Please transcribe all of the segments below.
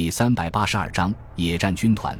第三百八十二章野战军团。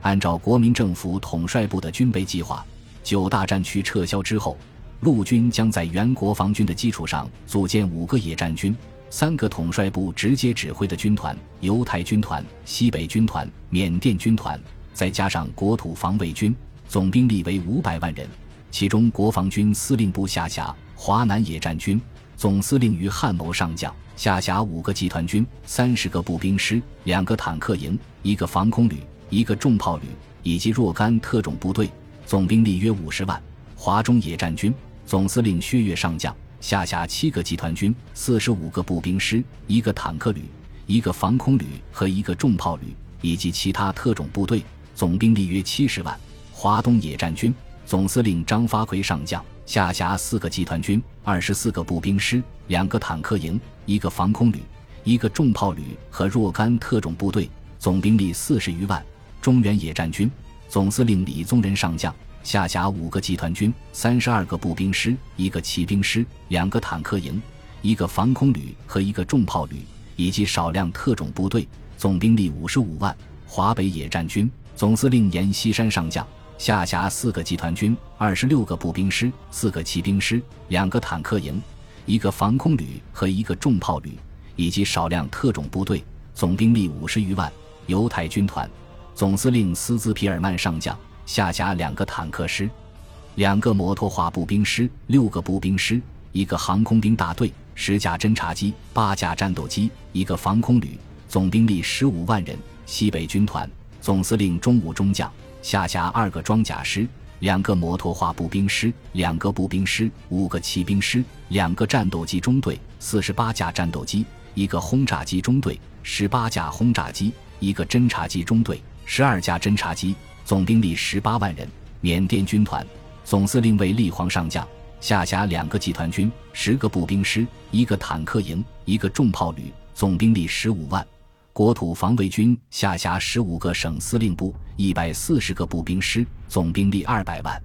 按照国民政府统帅部的军备计划，九大战区撤销之后，陆军将在原国防军的基础上组建五个野战军，三个统帅部直接指挥的军团：犹太军团、西北军团、缅甸军团，再加上国土防卫军，总兵力为五百万人。其中，国防军司令部下辖华南野战军，总司令于汉谋上将，下辖五个集团军、三十个步兵师、两个坦克营、一个防空旅。一个重炮旅以及若干特种部队，总兵力约五十万。华中野战军总司令薛岳上将，下辖七个集团军、四十五个步兵师、一个坦克旅、一个防空旅和一个重炮旅，以及其他特种部队，总兵力约七十万。华东野战军总司令张发奎上将，下辖四个集团军、二十四个步兵师、两个坦克营、一个防空旅、一个重炮旅和若干特种部队，总兵力四十余万。中原野战军总司令李宗仁上将，下辖五个集团军、三十二个步兵师、一个骑兵师、两个坦克营、一个防空旅和一个重炮旅，以及少量特种部队，总兵力五十五万。华北野战军总司令阎锡山上将，下辖四个集团军、二十六个步兵师、四个骑兵师、两个坦克营、一个防空旅和一个重炮旅，以及少量特种部队，总兵力五十余万。犹太军团。总司令斯兹皮尔曼上将下辖两个坦克师、两个摩托化步兵师、六个步兵师、一个航空兵大队、十架侦察机、八架战斗机、一个防空旅，总兵力十五万人。西北军团总司令中武中将下辖二个装甲师、两个摩托化步兵师、两个步兵师、五个骑兵师、两个战斗机中队、四十八架战斗机、一个轰炸机中队、十八架轰炸机、一个侦察机中队。十二架侦察机，总兵力十八万人。缅甸军团总司令为立煌上将，下辖两个集团军、十个步兵师、一个坦克营、一个重炮旅，总兵力十五万。国土防卫军下辖十五个省司令部、一百四十个步兵师，总兵力二百万。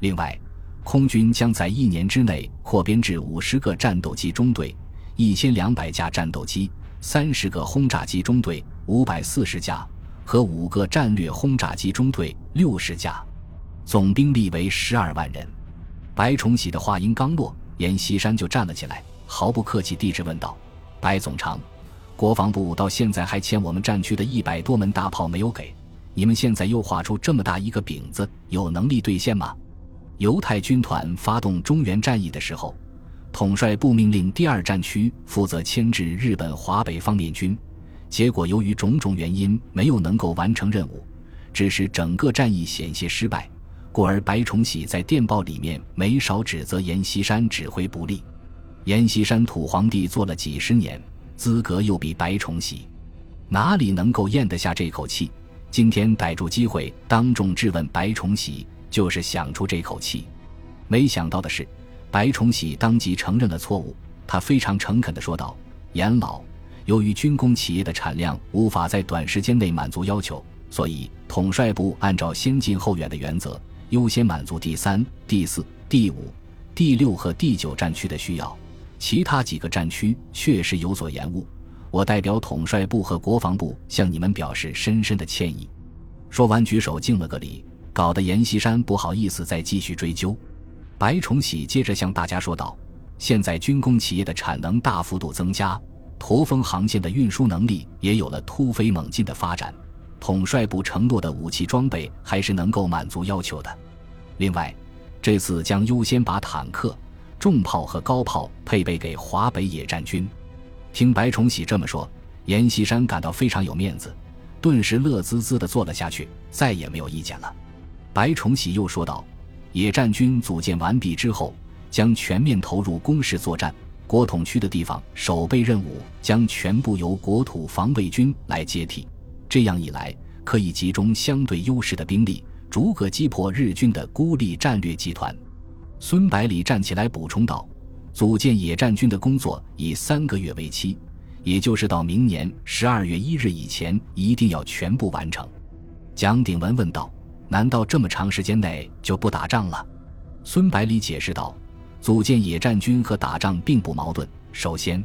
另外，空军将在一年之内扩编至五十个战斗机中队、一千两百架战斗机、三十个轰炸机中队、五百四十架。和五个战略轰炸机中队六十架，总兵力为十二万人。白崇禧的话音刚落，阎锡山就站了起来，毫不客气地质问道：“白总长，国防部到现在还欠我们战区的一百多门大炮没有给，你们现在又画出这么大一个饼子，有能力兑现吗？”犹太军团发动中原战役的时候，统帅部命令第二战区负责牵制日本华北方面军。结果由于种种原因没有能够完成任务，致使整个战役险些失败，故而白崇禧在电报里面没少指责阎锡山指挥不力。阎锡山土皇帝做了几十年，资格又比白崇禧，哪里能够咽得下这口气？今天逮住机会当众质问白崇禧，就是想出这口气。没想到的是，白崇禧当即承认了错误，他非常诚恳地说道：“严老。”由于军工企业的产量无法在短时间内满足要求，所以统帅部按照先近后远的原则，优先满足第三、第四、第五、第六和第九战区的需要，其他几个战区确实有所延误。我代表统帅部和国防部向你们表示深深的歉意。说完，举手敬了个礼，搞得阎锡山不好意思再继续追究。白崇禧接着向大家说道：“现在军工企业的产能大幅度增加。”驼峰航线的运输能力也有了突飞猛进的发展，统帅部承诺的武器装备还是能够满足要求的。另外，这次将优先把坦克、重炮和高炮配备给华北野战军。听白崇禧这么说，阎锡山感到非常有面子，顿时乐滋滋地坐了下去，再也没有意见了。白崇禧又说道：“野战军组建完毕之后，将全面投入攻势作战。”国统区的地方守备任务将全部由国土防卫军来接替，这样一来，可以集中相对优势的兵力，逐个击破日军的孤立战略集团。孙百里站起来补充道：“组建野战军的工作以三个月为期，也就是到明年十二月一日以前，一定要全部完成。”蒋鼎文问道：“难道这么长时间内就不打仗了？”孙百里解释道。组建野战军和打仗并不矛盾。首先，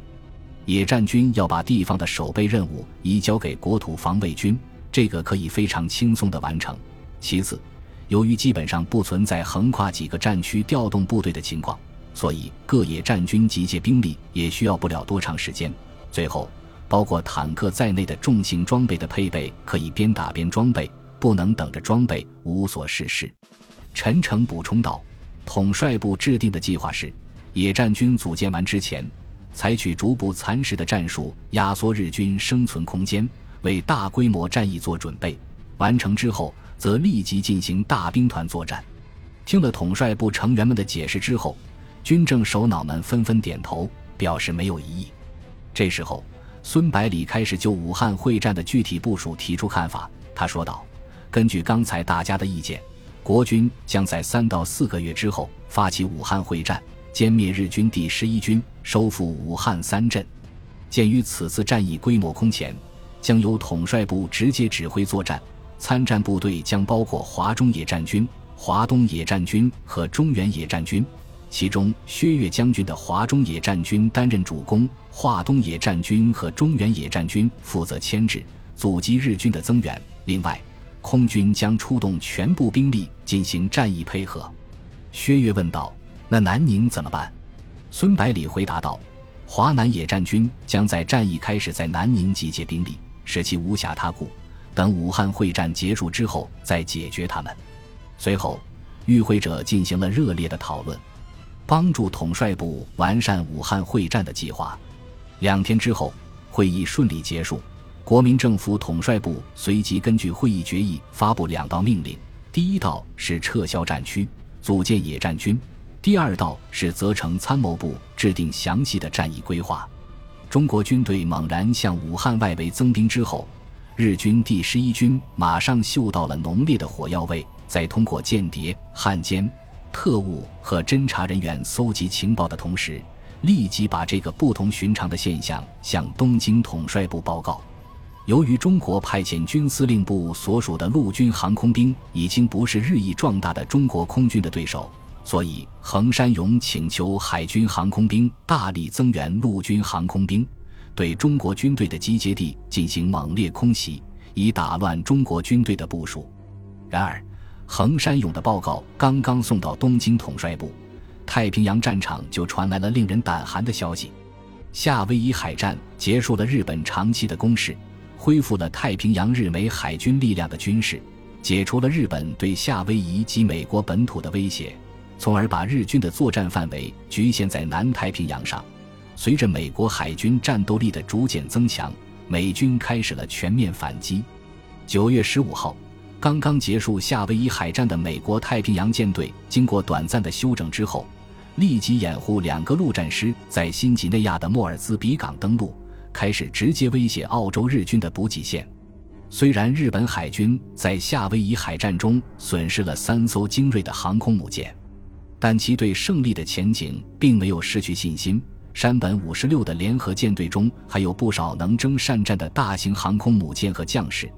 野战军要把地方的守备任务移交给国土防卫军，这个可以非常轻松地完成。其次，由于基本上不存在横跨几个战区调动部队的情况，所以各野战军集结兵力也需要不了多长时间。最后，包括坦克在内的重型装备的配备可以边打边装备，不能等着装备无所事事。陈诚补充道：“统帅部制定的计划是，野战军组建完之前，采取逐步蚕食的战术，压缩日军生存空间，为大规模战役做准备。完成之后，则立即进行大兵团作战。”听了统帅部成员们的解释之后，军政首脑们纷纷点头，表示没有异议。这时候，孙百里开始就武汉会战的具体部署提出看法。他说道：“根据刚才大家的意见。”国军将在三到四个月之后发起武汉会战，歼灭日军第十一军，收复武汉三镇。鉴于此次战役规模空前，将由统帅部直接指挥作战，参战部队将包括华中野战军、华东野战军和中原野战军，其中薛岳将军的华中野战军担任主攻，华东野战军和中原野战军负责牵制、阻击日军的增援。另外，空军将出动全部兵力进行战役配合。薛岳问道：“那南宁怎么办？”孙百里回答道：“华南野战军将在战役开始在南宁集结兵力，使其无暇他顾，等武汉会战结束之后再解决他们。”随后，与会者进行了热烈的讨论，帮助统帅部完善武汉会战的计划。两天之后，会议顺利结束。国民政府统帅部随即根据会议决议发布两道命令：第一道是撤销战区，组建野战军；第二道是责成参谋部制定详细的战役规划。中国军队猛然向武汉外围增兵之后，日军第十一军马上嗅到了浓烈的火药味，在通过间谍、汉奸、特务和侦查人员搜集情报的同时，立即把这个不同寻常的现象向东京统帅部报告。由于中国派遣军司令部所属的陆军航空兵已经不是日益壮大的中国空军的对手，所以横山勇请求海军航空兵大力增援陆军航空兵，对中国军队的集结地进行猛烈空袭，以打乱中国军队的部署。然而，横山勇的报告刚刚送到东京统帅部，太平洋战场就传来了令人胆寒的消息：夏威夷海战结束了日本长期的攻势。恢复了太平洋日美海军力量的军事，解除了日本对夏威夷及美国本土的威胁，从而把日军的作战范围局限在南太平洋上。随着美国海军战斗力的逐渐增强，美军开始了全面反击。九月十五号，刚刚结束夏威夷海战的美国太平洋舰队，经过短暂的休整之后，立即掩护两个陆战师在新几内亚的莫尔兹比港登陆。开始直接威胁澳洲日军的补给线。虽然日本海军在夏威夷海战中损失了三艘精锐的航空母舰，但其对胜利的前景并没有失去信心。山本五十六的联合舰队中还有不少能征善战的大型航空母舰和将士，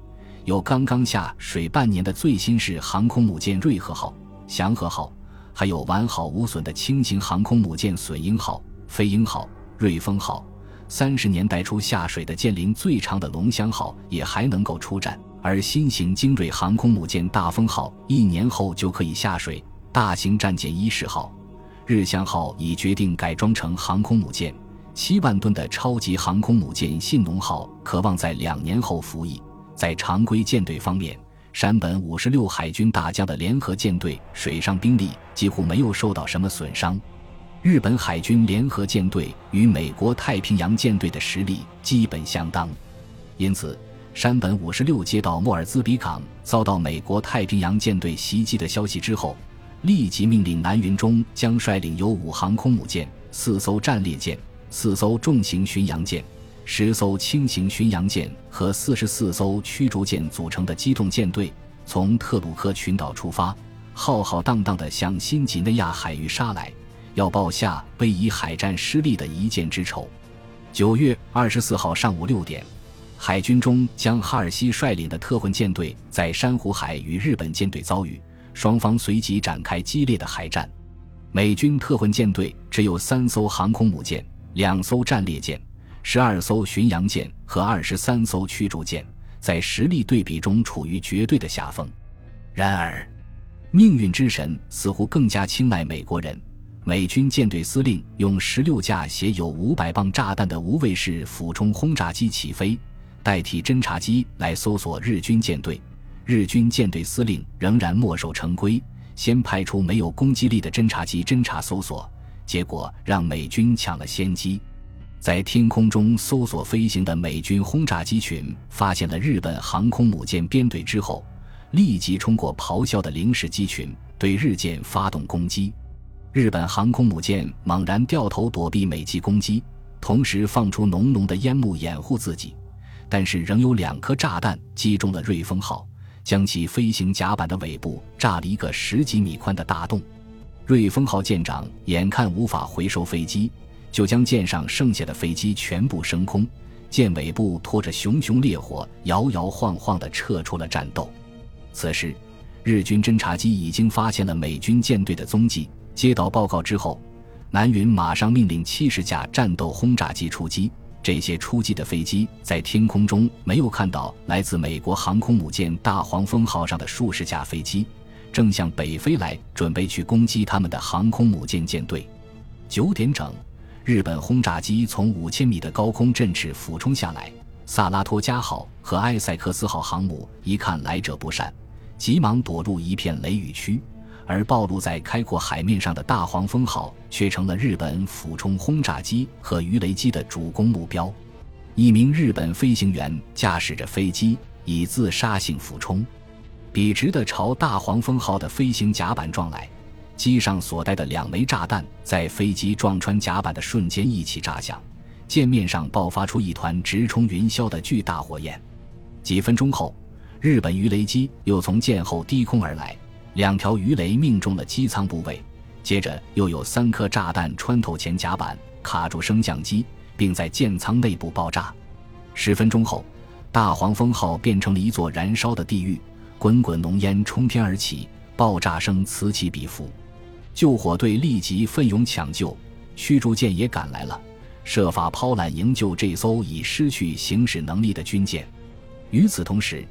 有刚刚下水半年的最新式航空母舰“瑞和号”“祥和号”，还有完好无损的轻型航空母舰“隼鹰号”“飞鹰号”“瑞风号”。三十年代初下水的舰龄最长的“龙香号”也还能够出战，而新型精锐航空母舰“大风号”一年后就可以下水。大型战舰“伊势号”、“日向号”已决定改装成航空母舰。七万吨的超级航空母舰“信浓号”渴望在两年后服役。在常规舰队方面，山本五十六海军大将的联合舰队水上兵力几乎没有受到什么损伤。日本海军联合舰队与美国太平洋舰队的实力基本相当，因此，山本五十六接到莫尔兹比港遭到美国太平洋舰队袭击的消息之后，立即命令南云中将率领由五航空母舰、四艘战列舰、四艘重型巡洋舰、十艘轻型巡洋舰和四十四艘驱逐舰组成的机动舰队，从特鲁克群岛出发，浩浩荡荡地向新几内亚海域杀来。要报夏威夷海战失利的一箭之仇。九月二十四号上午六点，海军中将哈尔西率领的特混舰队在珊瑚海与日本舰队遭遇，双方随即展开激烈的海战。美军特混舰队只有三艘航空母舰、两艘战列舰、十二艘巡洋舰和二十三艘驱逐舰在实力对比中处于绝对的下风。然而，命运之神似乎更加青睐美国人。美军舰队司令用十六架携有五百磅炸弹的无畏式俯冲轰炸机起飞，代替侦察机来搜索日军舰队。日军舰队司令仍然墨守成规，先派出没有攻击力的侦察机侦察搜索，结果让美军抢了先机。在天空中搜索飞行的美军轰炸机群发现了日本航空母舰编队之后，立即冲过咆哮的零式机群，对日舰发动攻击。日本航空母舰猛然掉头躲避美机攻击，同时放出浓浓的烟幕掩护自己，但是仍有两颗炸弹击中了瑞丰号，将其飞行甲板的尾部炸了一个十几米宽的大洞。瑞丰号舰长眼看无法回收飞机，就将舰上剩下的飞机全部升空，舰尾部拖着熊熊烈火，摇摇晃晃地撤出了战斗。此时，日军侦察机已经发现了美军舰队的踪迹。接到报告之后，南云马上命令七十架战斗轰炸机出击。这些出击的飞机在天空中没有看到来自美国航空母舰“大黄蜂号”上的数十架飞机，正向北飞来，准备去攻击他们的航空母舰舰队。九点整，日本轰炸机从五千米的高空振翅俯冲下来。萨拉托加号和埃塞克斯号航母一看来者不善，急忙躲入一片雷雨区。而暴露在开阔海面上的大黄蜂号却成了日本俯冲轰炸机和鱼雷机的主攻目标。一名日本飞行员驾驶着飞机以自杀性俯冲，笔直地朝大黄蜂号的飞行甲板撞来。机上所带的两枚炸弹在飞机撞穿甲板的瞬间一起炸响，舰面上爆发出一团直冲云霄的巨大火焰。几分钟后，日本鱼雷机又从舰后低空而来。两条鱼雷命中了机舱部位，接着又有三颗炸弹穿透前甲板，卡住升降机，并在舰舱内部爆炸。十分钟后，大黄蜂号变成了一座燃烧的地狱，滚滚浓烟冲天而起，爆炸声此起彼伏。救火队立即奋勇抢救，驱逐舰也赶来了，设法抛缆营救这艘已失去行驶能力的军舰。与此同时，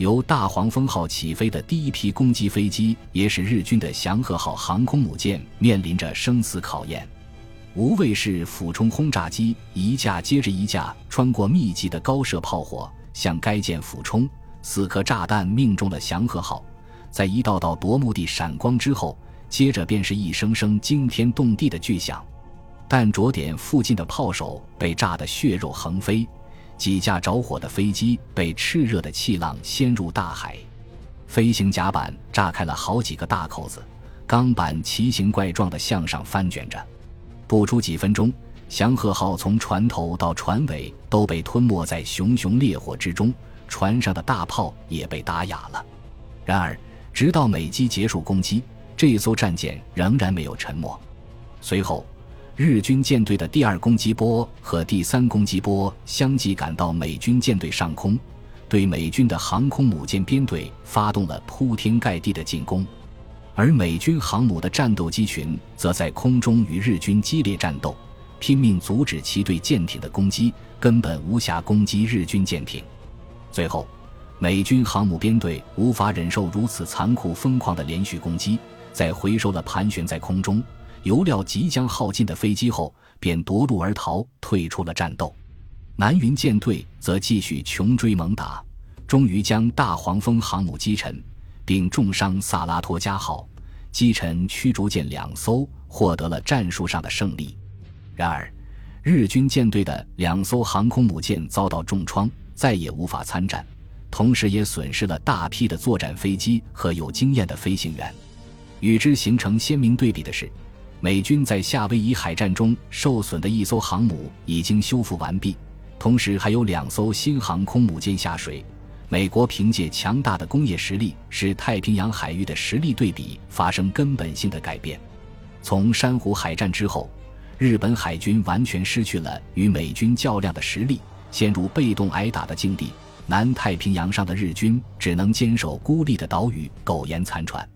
由大黄蜂号起飞的第一批攻击飞机，也使日军的祥和号航空母舰面临着生死考验。无畏式俯冲轰炸机一架接着一架穿过密集的高射炮火向该舰俯冲，四颗炸弹命中了祥和号，在一道道夺目的闪光之后，接着便是一声声惊天动地的巨响，弹着点附近的炮手被炸得血肉横飞。几架着火的飞机被炽热的气浪掀入大海，飞行甲板炸开了好几个大口子，钢板奇形怪状的向上翻卷着。不出几分钟，祥和号从船头到船尾都被吞没在熊熊烈火之中，船上的大炮也被打哑了。然而，直到美机结束攻击，这艘战舰仍然没有沉没。随后。日军舰队的第二攻击波和第三攻击波相继赶到美军舰队上空，对美军的航空母舰编队发动了铺天盖地的进攻，而美军航母的战斗机群则在空中与日军激烈战斗，拼命阻止其对舰艇的攻击，根本无暇攻击日军舰艇。最后，美军航母编队无法忍受如此残酷疯狂的连续攻击，在回收了盘旋在空中。油料即将耗尽的飞机后，便夺路而逃，退出了战斗。南云舰队则继续穷追猛打，终于将大黄蜂航母击沉，并重伤萨拉托加号，击沉驱逐舰两艘，获得了战术上的胜利。然而，日军舰队的两艘航空母舰遭到重创，再也无法参战，同时也损失了大批的作战飞机和有经验的飞行员。与之形成鲜明对比的是。美军在夏威夷海战中受损的一艘航母已经修复完毕，同时还有两艘新航空母舰下水。美国凭借强大的工业实力，使太平洋海域的实力对比发生根本性的改变。从珊瑚海战之后，日本海军完全失去了与美军较量的实力，陷入被动挨打的境地。南太平洋上的日军只能坚守孤立的岛屿，苟延残喘。